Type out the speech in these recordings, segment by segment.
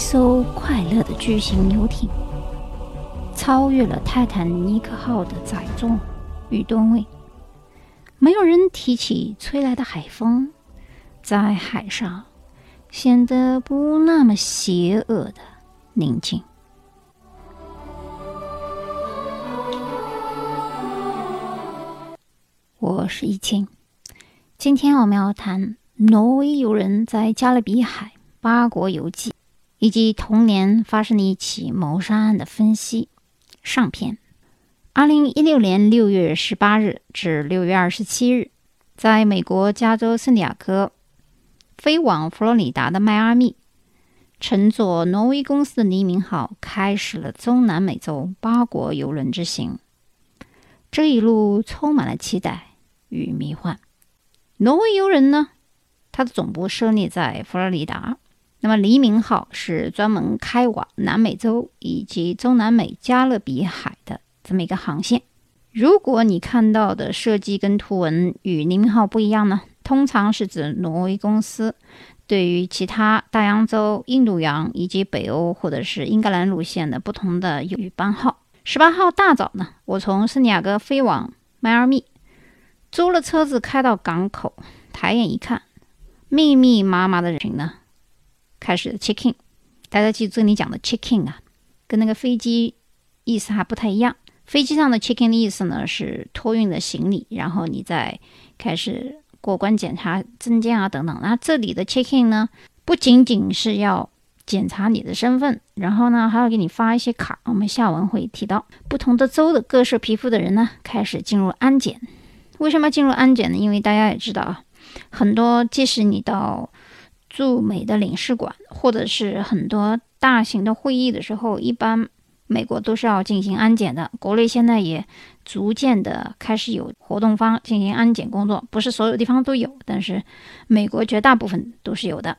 一艘快乐的巨型游艇，超越了泰坦尼克号的载重与吨位。没有人提起吹来的海风，在海上显得不那么邪恶的宁静。我是易清，今天我们要谈挪威游人在加勒比海八国游记。以及同年发生的一起谋杀案的分析上篇。二零一六年六月十八日至六月二十七日，在美国加州圣地亚哥飞往佛罗里达的迈阿密，乘坐挪威公司的黎明号，开始了中南美洲八国游轮之行。这一路充满了期待与迷幻。挪威游人呢，它的总部设立在佛罗里达。那么，黎明号是专门开往南美洲以及中南美加勒比海的这么一个航线。如果你看到的设计跟图文与黎明号不一样呢，通常是指挪威公司对于其他大洋洲、印度洋以及北欧或者是英格兰路线的不同的有班号。十八号大早呢，我从圣地亚哥飞往迈阿密，租了车子开到港口，抬眼一看，密密麻麻的人群呢。开始 checking，大家记住这里讲的 checking 啊，跟那个飞机意思还不太一样。飞机上的 checking 的意思呢是托运的行李，然后你再开始过关检查证件啊等等。那这里的 checking 呢，不仅仅是要检查你的身份，然后呢还要给你发一些卡。我们下文会提到，不同的州的各色皮肤的人呢开始进入安检。为什么进入安检呢？因为大家也知道啊，很多即使你到驻美的领事馆，或者是很多大型的会议的时候，一般美国都是要进行安检的。国内现在也逐渐的开始有活动方进行安检工作，不是所有地方都有，但是美国绝大部分都是有的。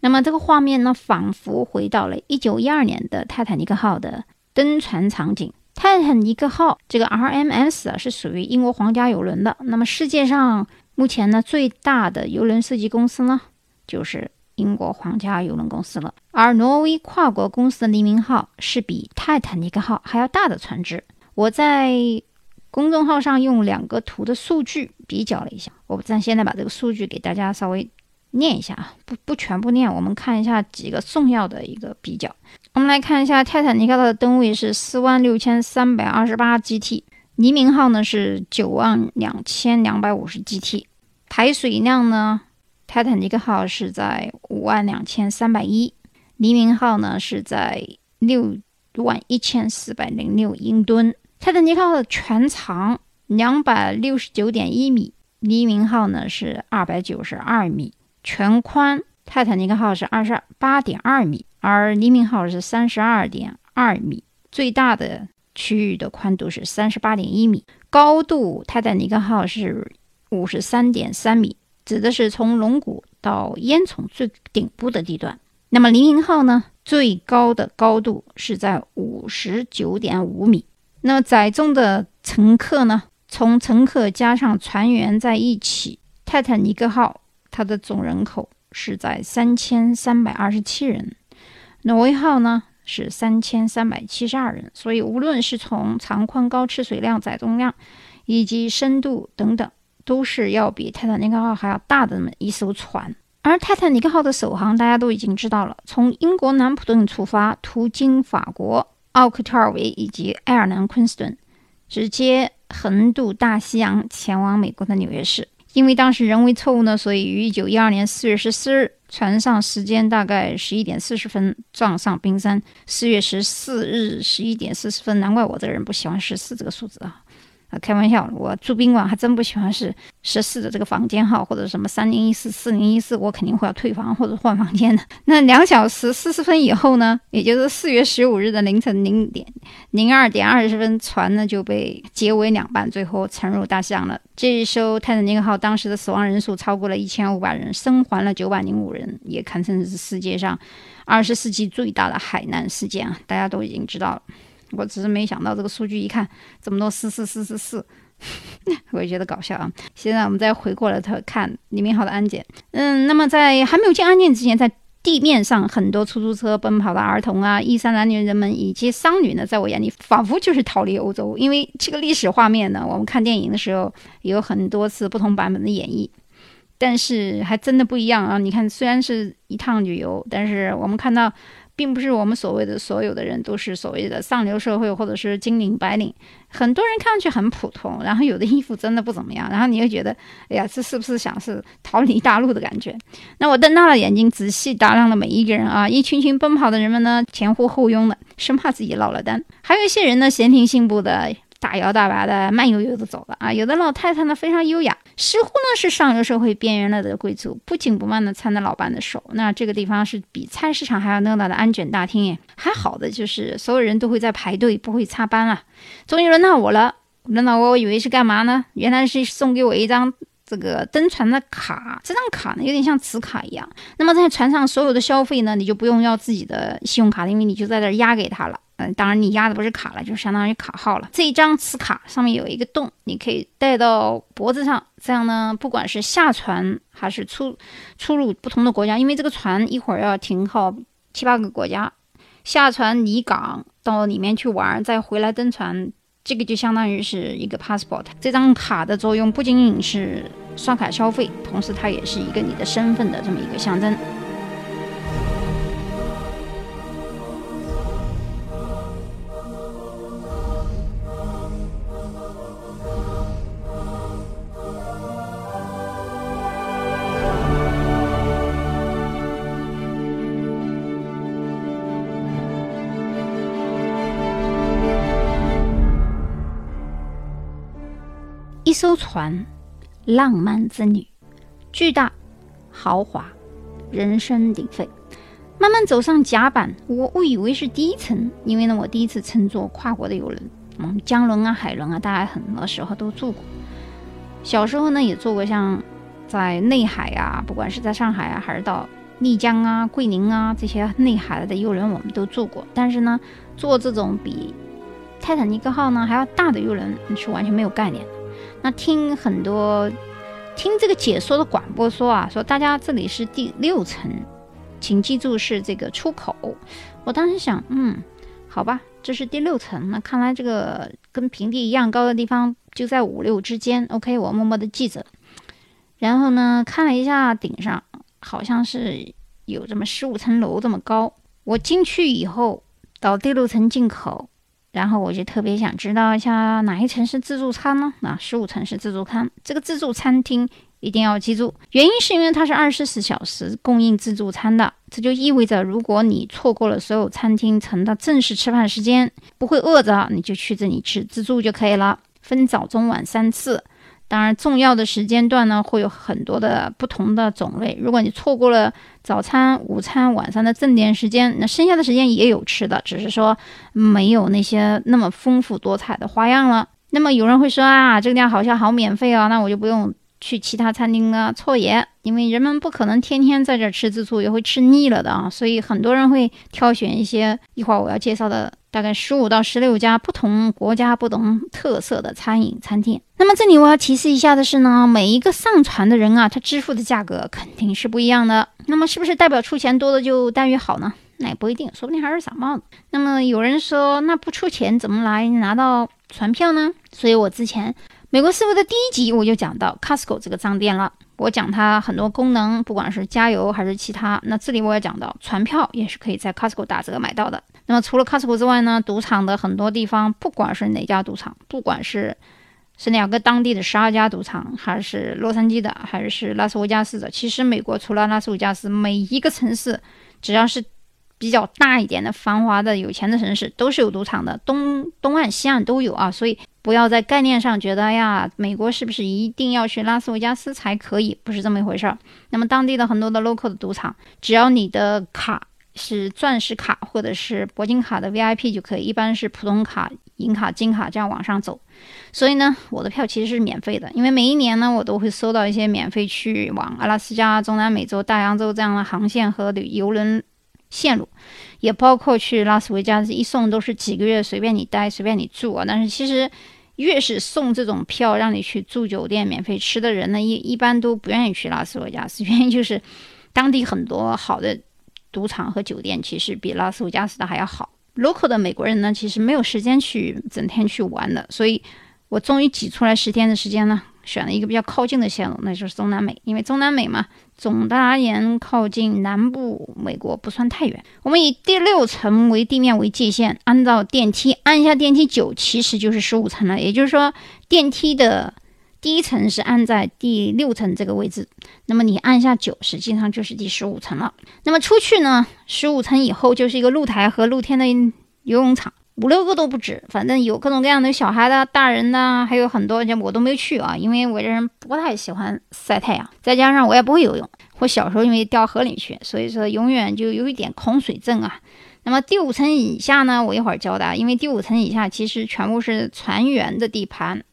那么这个画面呢，仿佛回到了一九一二年的泰坦尼克号的登船场景。泰坦尼克号这个 RMS 啊，是属于英国皇家游轮的。那么世界上目前呢最大的游轮设计公司呢？就是英国皇家邮轮公司了，而挪威跨国公司的黎明号是比泰坦尼克号还要大的船只。我在公众号上用两个图的数据比较了一下，我咱现在把这个数据给大家稍微念一下啊，不不全部念，我们看一下几个重要的一个比较。我们来看一下泰坦尼克号的吨位是四万六千三百二十八 GT，黎明号呢是九万两千两百五十 GT，排水量呢？泰坦尼克号是在五万两千三百一，黎明号呢是在六万一千四百零六英吨。泰坦尼克号的全长两百六十九点一米，黎明号呢是二百九十二米。全宽，泰坦尼克号是二十八点二米，而黎明号是三十二点二米。最大的区域的宽度是三十八点一米，高度泰坦尼克号是五十三点三米。指的是从龙骨到烟囱最顶部的地段。那么黎明号呢？最高的高度是在五十九点五米。那么载重的乘客呢？从乘客加上船员在一起，泰坦尼克号它的总人口是在三千三百二十七人。挪威号呢是三千三百七十二人。所以无论是从长宽高、吃水量、载重量以及深度等等。都是要比泰坦尼克号还要大的那么一艘船，而泰坦尼克号的首航大家都已经知道了，从英国南普顿出发，途经法国奥克特尔维以及爱尔兰昆士顿，直接横渡大西洋前往美国的纽约市。因为当时人为错误呢，所以于一九一二年四月十四日，船上时间大概十一点四十分撞上冰山。四月十四日十一点四十分，难怪我这个人不喜欢十四这个数字啊。啊，开玩笑，我住宾馆还真不喜欢是十四的这个房间号，或者什么三零一四、四零一四，我肯定会要退房或者换房间的。那两小时四十分以后呢，也就是四月十五日的凌晨零点零二点二十分，船呢就被截为两半，最后沉入大西洋了。这一艘泰坦尼克号当时的死亡人数超过了一千五百人，生还了九百零五人，也堪称是世界上二十世纪最大的海难事件啊！大家都已经知道了。我只是没想到这个数据一看这么多四四四四四，我也觉得搞笑啊。现在我们再回过来头看李明浩的安检，嗯，那么在还没有进安检之前，在地面上很多出租车奔跑的儿童啊，衣衫褴褛人们以及商旅呢，在我眼里仿佛就是逃离欧洲。因为这个历史画面呢，我们看电影的时候有很多次不同版本的演绎，但是还真的不一样啊！你看，虽然是一趟旅游，但是我们看到。并不是我们所谓的所有的人都是所谓的上流社会，或者是金领白领，很多人看上去很普通，然后有的衣服真的不怎么样，然后你又觉得，哎呀，这是不是想是逃离大陆的感觉？那我瞪大了眼睛，仔细打量了每一个人啊，一群群奔跑的人们呢，前呼后拥的，生怕自己落了单，还有一些人呢，闲庭信步的。大摇大摆的、慢悠悠的走了啊！有的老太太呢非常优雅，似乎呢是上流社会边缘了的贵族，不紧不慢的搀着老伴的手。那这个地方是比菜市场还要热闹的安检大厅耶。还好的就是所有人都会在排队，不会插班啊。终于轮到我了，轮到我，我以为是干嘛呢？原来是送给我一张这个登船的卡。这张卡呢有点像磁卡一样。那么在船上所有的消费呢，你就不用要自己的信用卡，因为你就在这压给他了。嗯当然，你压的不是卡了，就相当于卡号了。这一张磁卡上面有一个洞，你可以戴到脖子上。这样呢，不管是下船还是出出入不同的国家，因为这个船一会儿要停靠七八个国家，下船离港到里面去玩，再回来登船，这个就相当于是一个 passport。这张卡的作用不仅仅是刷卡消费，同时它也是一个你的身份的这么一个象征。艘船，浪漫之旅，巨大、豪华，人声鼎沸。慢慢走上甲板，我误以为是第一层，因为呢，我第一次乘坐跨国的游轮，嗯，江轮啊、海轮啊，大家很多时候都坐过。小时候呢，也坐过像在内海啊，不管是在上海啊，还是到丽江啊、桂林啊这些内海的游轮，我们都坐过。但是呢，坐这种比泰坦尼克号呢还要大的游轮，是完全没有概念。那听很多听这个解说的广播说啊，说大家这里是第六层，请记住是这个出口。我当时想，嗯，好吧，这是第六层，那看来这个跟平地一样高的地方就在五六之间。OK，我默默的记着。然后呢，看了一下顶上，好像是有这么十五层楼这么高。我进去以后，到第六层进口。然后我就特别想知道一下哪一层是自助餐呢？啊，十五层是自助餐。这个自助餐厅一定要记住，原因是因为它是二十四小时供应自助餐的。这就意味着，如果你错过了所有餐厅层的正式吃饭时间，不会饿着，你就去这里吃自助就可以了。分早中晚三次。当然，重要的时间段呢，会有很多的不同的种类。如果你错过了早餐、午餐、晚上的正点时间，那剩下的时间也有吃的，只是说没有那些那么丰富多彩的花样了。那么有人会说啊，这个地方好像好免费啊，那我就不用去其他餐厅了。错也，因为人们不可能天天在这吃自助，也会吃腻了的啊。所以很多人会挑选一些一会儿我要介绍的。大概十五到十六家不同国家、不同特色的餐饮餐厅。那么这里我要提示一下的是呢，每一个上船的人啊，他支付的价格肯定是不一样的。那么是不是代表出钱多的就待遇好呢？那也不一定，说不定还是傻帽子。那么有人说，那不出钱怎么来拿到船票呢？所以我之前美国思维的第一集我就讲到 Costco 这个商店了。我讲它很多功能，不管是加油还是其他。那这里我也讲到，船票也是可以在 Costco 打折买到的。那么除了 Costco 之外呢，赌场的很多地方，不管是哪家赌场，不管是是两个当地的十二家赌场，还是洛杉矶的，还是拉斯维加斯的，其实美国除了拉斯维加斯，每一个城市只要是比较大一点的、繁华的、有钱的城市，都是有赌场的，东东岸、西岸都有啊，所以。不要在概念上觉得哎呀，美国是不是一定要去拉斯维加斯才可以？不是这么一回事儿。那么当地的很多的 local 的赌场，只要你的卡是钻石卡或者是铂金卡的 VIP 就可以，一般是普通卡、银卡、金卡这样往上走。所以呢，我的票其实是免费的，因为每一年呢，我都会收到一些免费去往阿拉斯加、中南美洲、大洋洲这样的航线和旅游轮线路，也包括去拉斯维加斯，一送都是几个月，随便你待，随便你住啊。但是其实。越是送这种票让你去住酒店、免费吃的人呢，一一般都不愿意去拉斯维加斯。原因就是，当地很多好的赌场和酒店其实比拉斯维加斯的还要好。local 的美国人呢，其实没有时间去整天去玩的，所以我终于挤出来十天的时间呢。选了一个比较靠近的线路，那就是中南美，因为中南美嘛，总的而言靠近南部美国不算太远。我们以第六层为地面为界限，按照电梯按下电梯九，其实就是十五层了。也就是说，电梯的第一层是按在第六层这个位置，那么你按下九，实际上就是第十五层了。那么出去呢，十五层以后就是一个露台和露天的游泳场。五六个都不止，反正有各种各样的小孩的、大人的，还有很多，我都没去啊，因为我这人不太喜欢晒太阳，再加上我也不会游泳，我小时候因为掉河里去，所以说永远就有一点恐水症啊。那么第五层以下呢，我一会儿教大家，因为第五层以下其实全部是船员的地盘。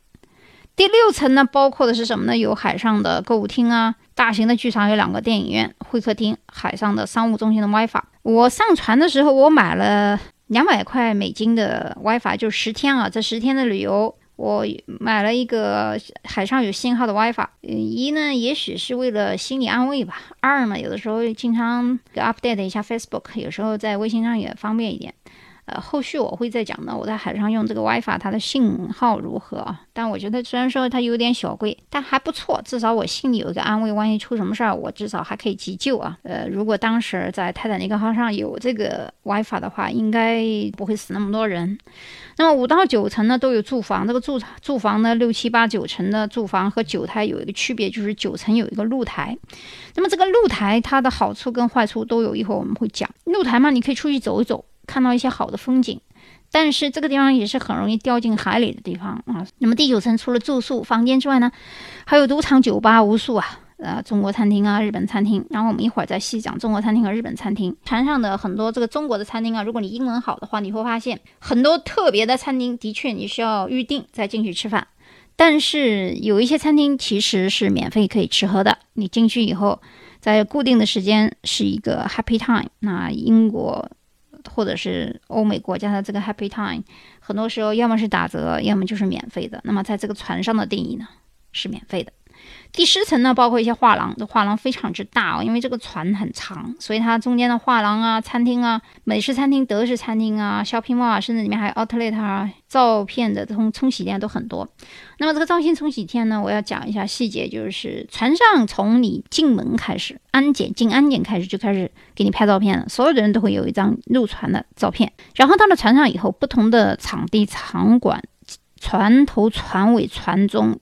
第六层呢，包括的是什么呢？有海上的购物厅啊，大型的剧场有两个电影院、会客厅，海上的商务中心的 WiFi。我上船的时候，我买了。两百块美金的 WiFi 就十天啊！这十天的旅游，我买了一个海上有信号的 WiFi。一呢，也许是为了心理安慰吧；二呢，有的时候经常 update 一下 Facebook，有时候在微信上也方便一点。呃，后续我会再讲呢。我在海上用这个 WiFi，它的信号如何？但我觉得虽然说它有点小贵，但还不错。至少我心里有一个安慰，万一出什么事儿，我至少还可以急救啊。呃，如果当时在泰坦尼克号上有这个 WiFi 的话，应该不会死那么多人。那么五到九层呢都有住房，这个住住房呢六七八九层的住房和九台有一个区别，就是九层有一个露台。那么这个露台它的好处跟坏处都有，一会儿我们会讲。露台嘛，你可以出去走一走。看到一些好的风景，但是这个地方也是很容易掉进海里的地方啊。那么第九层除了住宿房间之外呢，还有赌场、酒吧无数啊，呃，中国餐厅啊，日本餐厅。然后我们一会儿再细讲中国餐厅和日本餐厅。船上的很多这个中国的餐厅啊，如果你英文好的话，你会发现很多特别的餐厅，的确你需要预定再进去吃饭。但是有一些餐厅其实是免费可以吃喝的，你进去以后，在固定的时间是一个 Happy Time。那英国。或者是欧美国家的这个 Happy Time，很多时候要么是打折，要么就是免费的。那么在这个船上的定义呢，是免费的。第十层呢，包括一些画廊，这画廊非常之大哦，因为这个船很长，所以它中间的画廊啊、餐厅啊、美式餐厅、德式餐厅啊、shopping mall 啊，甚至里面还有 outlet 啊，照片的这种冲洗店都很多。那么这个照片冲洗店呢，我要讲一下细节，就是船上从你进门开始，安检进安检开始就开始给你拍照片了，所有的人都会有一张入船的照片。然后到了船上以后，不同的场地场馆、船头、船尾、船中。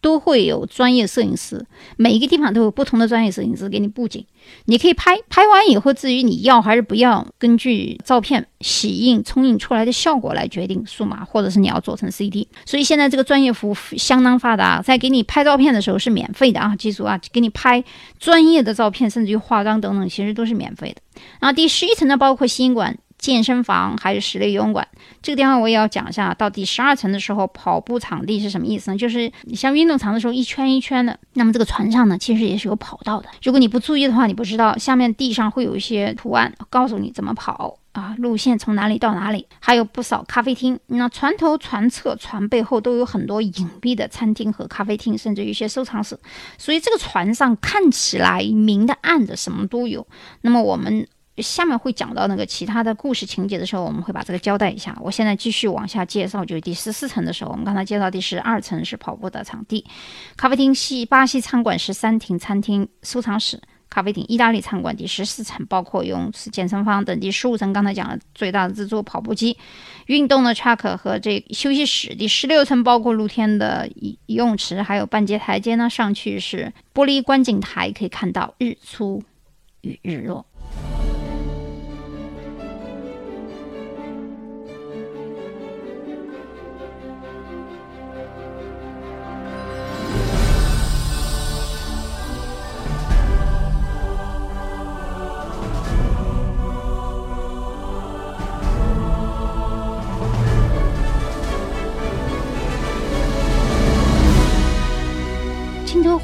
都会有专业摄影师，每一个地方都有不同的专业摄影师给你布景，你可以拍拍完以后，至于你要还是不要，根据照片洗印、冲印出来的效果来决定数码，或者是你要做成 CD。所以现在这个专业服务相当发达，在给你拍照片的时候是免费的啊，记住啊，给你拍专业的照片，甚至于化妆等等，其实都是免费的。然后第十一层呢，包括吸引馆。健身房还是室内游泳馆，这个地方我也要讲一下。到第十二层的时候，跑步场地是什么意思呢？就是你像运动场的时候一圈一圈的，那么这个船上呢，其实也是有跑道的。如果你不注意的话，你不知道下面地上会有一些图案，告诉你怎么跑啊，路线从哪里到哪里。还有不少咖啡厅，那船头、船侧、船背后都有很多隐蔽的餐厅和咖啡厅，甚至一些收藏室。所以这个船上看起来明的暗的什么都有。那么我们。下面会讲到那个其他的故事情节的时候，我们会把这个交代一下。我现在继续往下介绍，就是第十四层的时候，我们刚才介绍第十二层是跑步的场地、咖啡厅、西巴西餐馆、十三厅餐厅、收藏室、咖啡厅、意大利餐馆。第十四层包括泳池、健身房等。第十五层刚才讲了最大的自助跑步机、运动的 track 和这休息室。第十六层包括露天的游泳池，还有半截台阶呢，上去是玻璃观景台，可以看到日出与日落。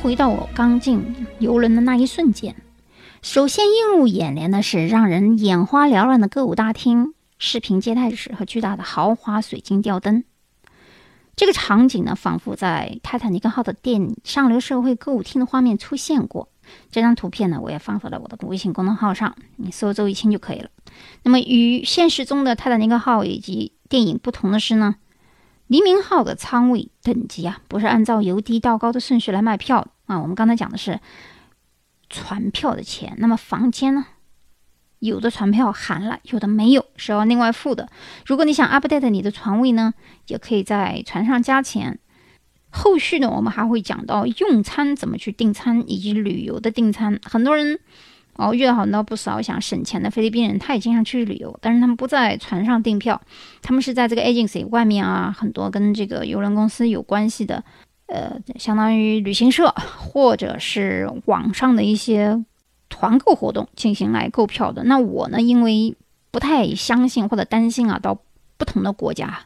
回到我刚进游轮的那一瞬间，首先映入眼帘的是让人眼花缭乱的歌舞大厅、视频接待室和巨大的豪华水晶吊灯。这个场景呢，仿佛在泰坦尼克号的电影《上流社会歌舞厅》的画面出现过。这张图片呢，我也放到了我的微信公众号上，你搜“周一清”就可以了。那么与现实中的泰坦尼克号以及电影不同的是呢，黎明号的舱位等级啊，不是按照由低到高的顺序来卖票啊。我们刚才讲的是船票的钱，那么房间呢？有的船票含了，有的没有，是要另外付的。如果你想 update 你的床位呢，也可以在船上加钱。后续呢，我们还会讲到用餐怎么去订餐，以及旅游的订餐。很多人哦遇到很多不少想省钱的菲律宾人，他也经常出去旅游，但是他们不在船上订票，他们是在这个 agency 外面啊，很多跟这个邮轮公司有关系的，呃，相当于旅行社或者是网上的一些团购活动进行来购票的。那我呢，因为不太相信或者担心啊，到。不同的国家，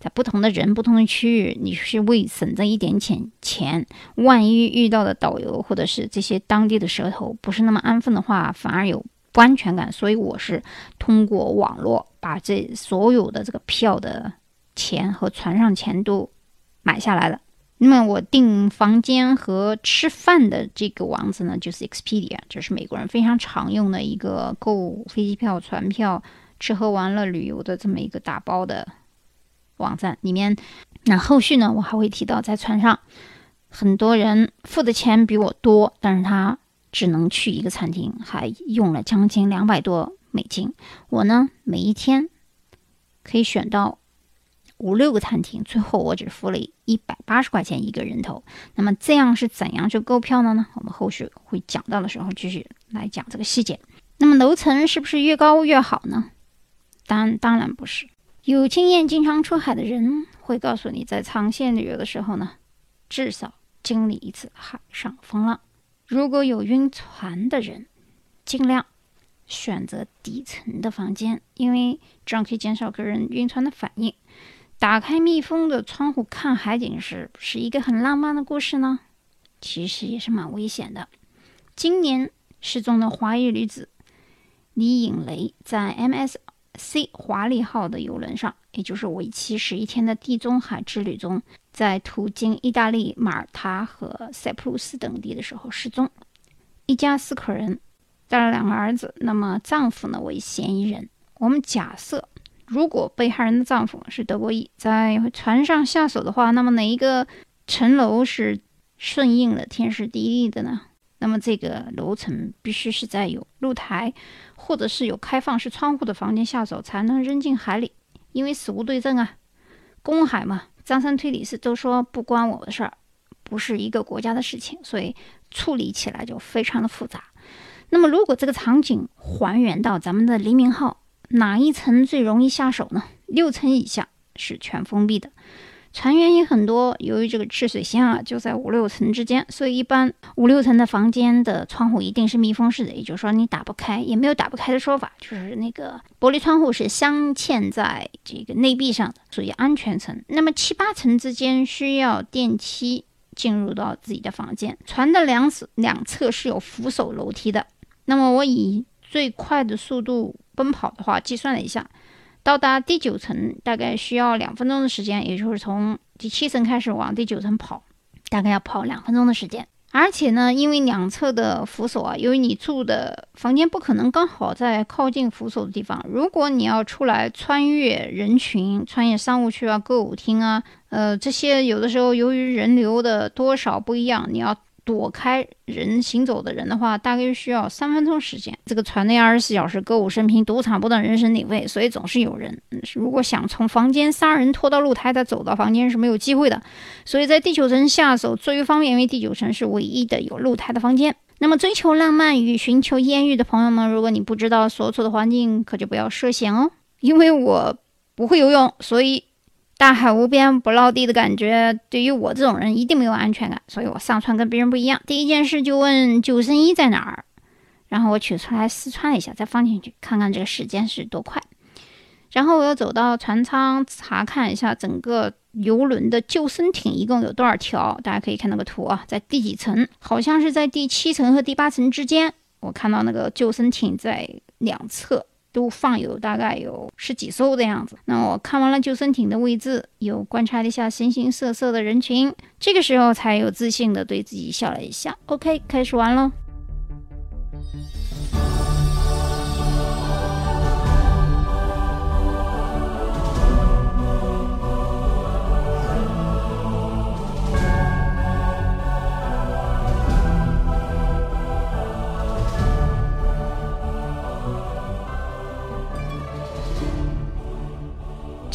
在不同的人、不同的区域，你是为省这一点钱钱，万一遇到的导游或者是这些当地的舌头不是那么安分的话，反而有不安全感。所以我是通过网络把这所有的这个票的钱和船上钱都买下来了。那么我订房间和吃饭的这个网址呢，就是 Expedia，这是美国人非常常用的一个购飞机票、船票。吃喝玩乐旅游的这么一个打包的网站里面，那后续呢，我还会提到，在船上很多人付的钱比我多，但是他只能去一个餐厅，还用了将近两百多美金。我呢，每一天可以选到五六个餐厅，最后我只付了一百八十块钱一个人头。那么这样是怎样去购票的呢？我们后续会讲到的时候继续来讲这个细节。那么楼层是不是越高越好呢？当当然不是，有经验、经常出海的人会告诉你，在长线旅游的时候呢，至少经历一次海上风浪。如果有晕船的人，尽量选择底层的房间，因为这样可以减少个人晕船的反应。打开密封的窗户看海景时是一个很浪漫的故事呢？其实也是蛮危险的。今年失踪的华裔女子李颖雷在 MS。C 华丽号的游轮上，也就是为期十一天的地中海之旅中，在途经意大利马耳他和塞浦路斯等地的时候失踪。一家四口人带了两个儿子，那么丈夫呢为嫌疑人。我们假设，如果被害人的丈夫是德国裔，在船上下手的话，那么哪一个层楼是顺应了天时地利的呢？那么这个楼层必须是在有露台，或者是有开放式窗户的房间下手，才能扔进海里。因为死无对证啊，公海嘛，张三推理是都说不关我的事儿，不是一个国家的事情，所以处理起来就非常的复杂。那么如果这个场景还原到咱们的黎明号，哪一层最容易下手呢？六层以下是全封闭的。船员也很多，由于这个赤水线啊就在五六层之间，所以一般五六层的房间的窗户一定是密封式的，也就是说你打不开，也没有打不开的说法，就是那个玻璃窗户是镶嵌在这个内壁上的，属于安全层。那么七八层之间需要电梯进入到自己的房间，船的两侧两侧是有扶手楼梯的。那么我以最快的速度奔跑的话，计算了一下。到达第九层大概需要两分钟的时间，也就是从第七层开始往第九层跑，大概要跑两分钟的时间。而且呢，因为两侧的扶手啊，由于你住的房间不可能刚好在靠近扶手的地方，如果你要出来穿越人群、穿越商务区啊、歌舞厅啊，呃，这些有的时候由于人流的多少不一样，你要。躲开人行走的人的话，大概需要三分钟时间。这个船内二十四小时歌舞升平，赌场不断人声鼎沸，所以总是有人。如果想从房间杀人拖到露台再走到房间是没有机会的。所以在第九层下手最为方便，因为第九层是唯一的有露台的房间。那么追求浪漫与寻求艳遇的朋友们，如果你不知道所处的环境，可就不要涉险哦。因为我不会游泳，所以。大海无边不落地的感觉，对于我这种人一定没有安全感，所以我上船跟别人不一样。第一件事就问救生衣在哪儿，然后我取出来试穿了一下，再放进去看看这个时间是多快。然后我又走到船舱查看一下整个游轮的救生艇一共有多少条，大家可以看那个图啊，在第几层？好像是在第七层和第八层之间。我看到那个救生艇在两侧。都放有大概有十几艘的样子。那我看完了救生艇的位置，又观察了一下形形色色的人群，这个时候才有自信的对自己笑了一下。OK，开始玩喽。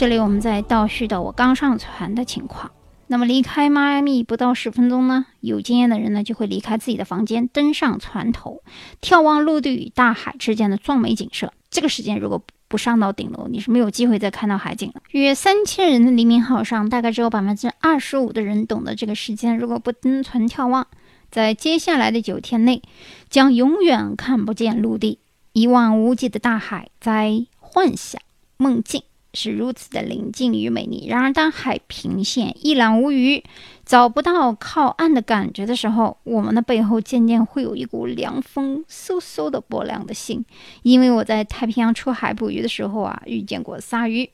这里我们再倒叙到我刚上船的情况。那么离开迈阿密不到十分钟呢，有经验的人呢就会离开自己的房间，登上船头，眺望陆地与大海之间的壮美景色。这个时间如果不上到顶楼，你是没有机会再看到海景了。约三千人的黎明号上，大概只有百分之二十五的人懂得这个时间。如果不登船眺望，在接下来的九天内，将永远看不见陆地，一望无际的大海，在幻想梦境。是如此的宁静与美丽。然而，当海平线一览无余，找不到靠岸的感觉的时候，我们的背后渐渐会有一股凉风嗖嗖的拨凉的心。因为我在太平洋出海捕鱼的时候啊，遇见过鲨鱼。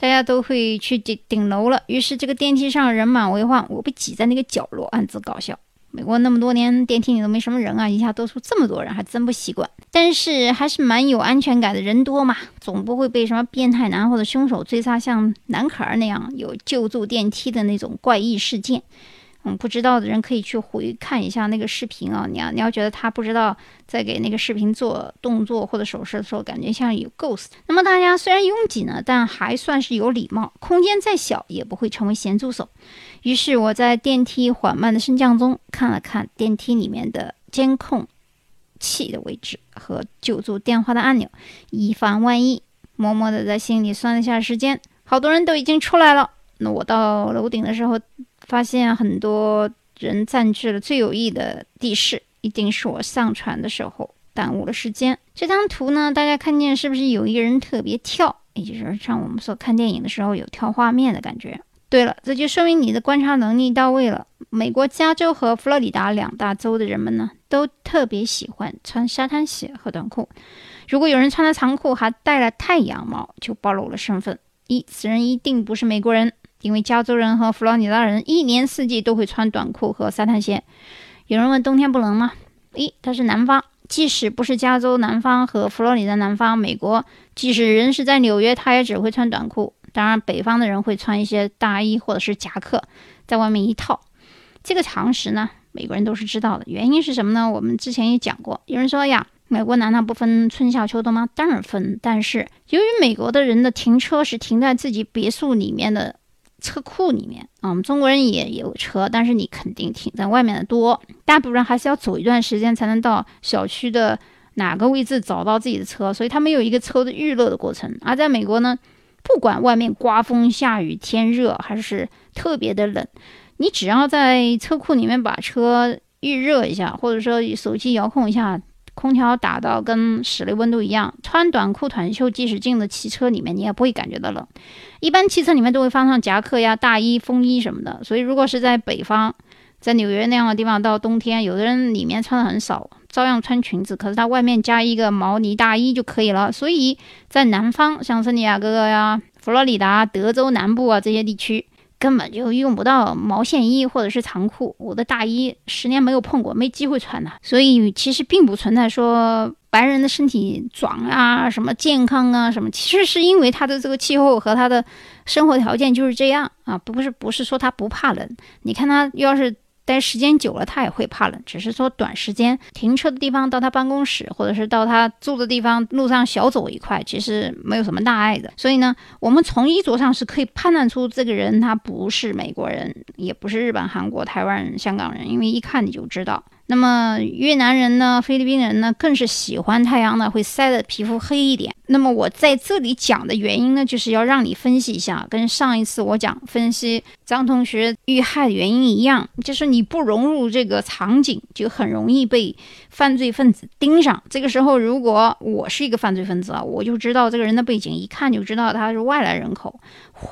大家都会去顶顶楼了，于是这个电梯上人满为患，我被挤在那个角落，暗自搞笑。美国那么多年，电梯里都没什么人啊，一下多出这么多人，还真不习惯。但是还是蛮有安全感的，人多嘛，总不会被什么变态男或者凶手追杀，像男孩那样有救助电梯的那种怪异事件。嗯，不知道的人可以去回看一下那个视频啊。你要你要觉得他不知道在给那个视频做动作或者手势的时候，感觉像有 ghost。那么大家虽然拥挤呢，但还算是有礼貌，空间再小也不会成为咸猪手。于是我在电梯缓慢的升降中看了看电梯里面的监控器的位置和救助电话的按钮，以防万一，默默的在心里算了一下时间。好多人都已经出来了。那我到楼顶的时候。发现很多人占据了最有益的地势，一定是我上船的时候耽误了时间。这张图呢，大家看见是不是有一个人特别跳？也就是像我们说看电影的时候有跳画面的感觉。对了，这就说明你的观察能力到位了。美国加州和佛罗里达两大州的人们呢，都特别喜欢穿沙滩鞋和短裤。如果有人穿了长裤还戴了太阳帽，就暴露了身份。一，此人一定不是美国人。因为加州人和佛罗里达人一年四季都会穿短裤和沙滩鞋。有人问冬天不冷吗？一，它是南方，即使不是加州南方和佛罗里达南方，美国即使人是在纽约，他也只会穿短裤。当然，北方的人会穿一些大衣或者是夹克，在外面一套。这个常识呢，美国人都是知道的。原因是什么呢？我们之前也讲过。有人说呀，美国难道不分春夏秋冬吗？当然分。但是由于美国的人的停车是停在自己别墅里面的。车库里面啊，我们中国人也有车，但是你肯定停在外面的多。大部分人还是要走一段时间才能到小区的哪个位置找到自己的车，所以他们有一个车的预热的过程。而在美国呢，不管外面刮风下雨、天热还是特别的冷，你只要在车库里面把车预热一下，或者说手机遥控一下。空调打到跟室内温度一样，穿短裤短袖，即使进了汽车里面，你也不会感觉到冷。一般汽车里面都会放上夹克呀、大衣、风衣什么的。所以，如果是在北方，在纽约那样的地方，到冬天，有的人里面穿的很少，照样穿裙子，可是他外面加一个毛呢大衣就可以了。所以在南方，像圣地亚哥呀、佛罗里达、德州南部啊这些地区。根本就用不到毛线衣或者是长裤，我的大衣十年没有碰过，没机会穿的。所以其实并不存在说白人的身体壮啊、什么健康啊、什么，其实是因为他的这个气候和他的生活条件就是这样啊，不是不是说他不怕冷。你看他要是。待时间久了，他也会怕冷。只是说短时间停车的地方到他办公室，或者是到他住的地方，路上小走一块，其实没有什么大碍的。所以呢，我们从衣着上是可以判断出这个人他不是美国人，也不是日本、韩国、台湾人、香港人，因为一看你就知道。那么越南人呢，菲律宾人呢，更是喜欢太阳的，会晒的皮肤黑一点。那么我在这里讲的原因呢，就是要让你分析一下，跟上一次我讲分析张同学遇害原因一样，就是你不融入这个场景，就很容易被犯罪分子盯上。这个时候，如果我是一个犯罪分子啊，我就知道这个人的背景，一看就知道他是外来人口。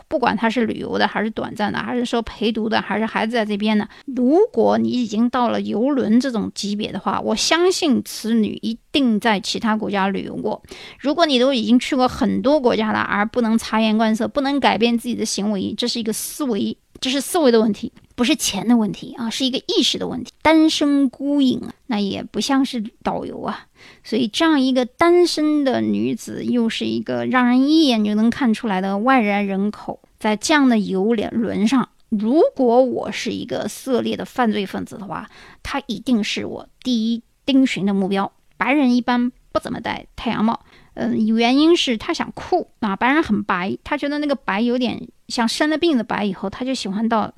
不管他是旅游的，还是短暂的，还是说陪读的，还是孩子在这边的，如果你已经到了游轮这种级别的话，我相信此女一定在其他国家旅游过。如果你的都已经去过很多国家了，而不能察言观色，不能改变自己的行为，这是一个思维，这是思维的问题。不是钱的问题啊，是一个意识的问题。单身孤影啊，那也不像是导游啊。所以这样一个单身的女子，又是一个让人一眼就能看出来的外来人口，在这样的游轮上，如果我是一个色列的犯罪分子的话，她一定是我第一盯寻的目标。白人一般不怎么戴太阳帽，嗯，原因是他想酷啊，白人很白，他觉得那个白有点像生了病的白，以后他就喜欢到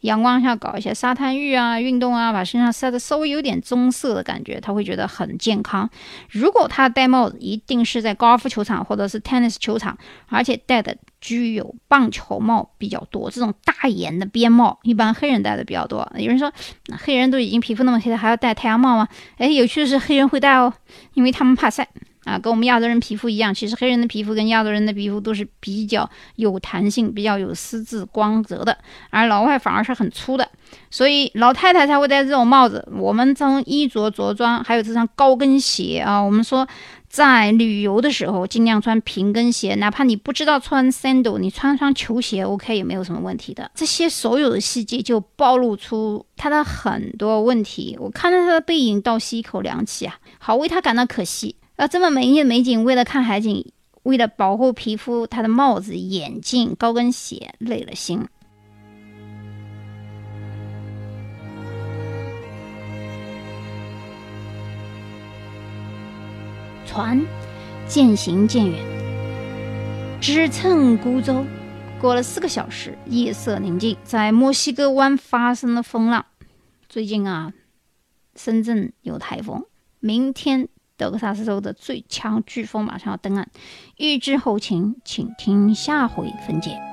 阳光下搞一些沙滩浴啊、运动啊，把身上晒得稍微有点棕色的感觉，他会觉得很健康。如果他戴帽子，一定是在高尔夫球场或者是 tennis 球场，而且戴的具有棒球帽比较多，这种大檐的边帽，一般黑人戴的比较多。有人说，黑人都已经皮肤那么黑了，还要戴太阳帽吗？哎，有趣的是，黑人会戴哦，因为他们怕晒。啊，跟我们亚洲人皮肤一样，其实黑人的皮肤跟亚洲人的皮肤都是比较有弹性、比较有丝质光泽的，而老外反而是很粗的，所以老太太才会戴这种帽子。我们从衣着着装，还有这双高跟鞋啊，我们说在旅游的时候尽量穿平跟鞋，哪怕你不知道穿 sandal，你穿双球鞋 OK 也没有什么问题的。这些所有的细节就暴露出他的很多问题。我看到他的背影，倒吸一口凉气啊，好为他感到可惜。啊，这么美丽的美景，为了看海景，为了保护皮肤，他的帽子、眼镜、高跟鞋累了心。船渐行渐远，只乘孤舟。过了四个小时，夜色宁静，在墨西哥湾发生了风浪。最近啊，深圳有台风，明天。德克萨斯州的最强飓风马上要登岸，预知后情，请听下回分解。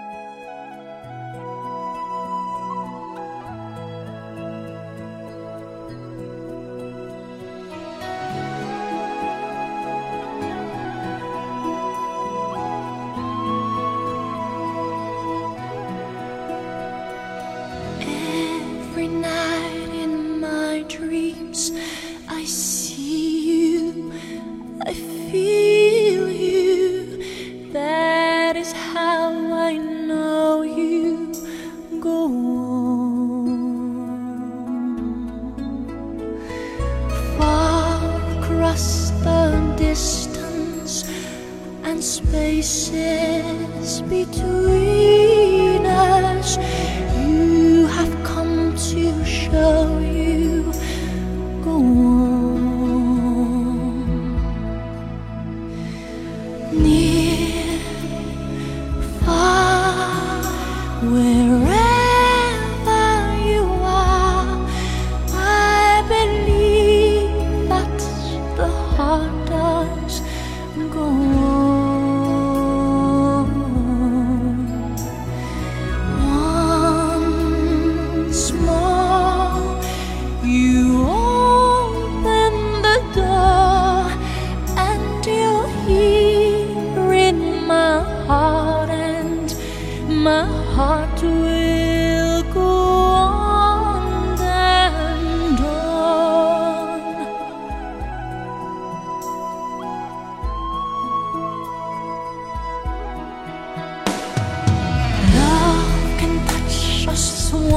Spaces between us.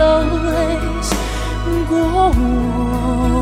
流泪过我。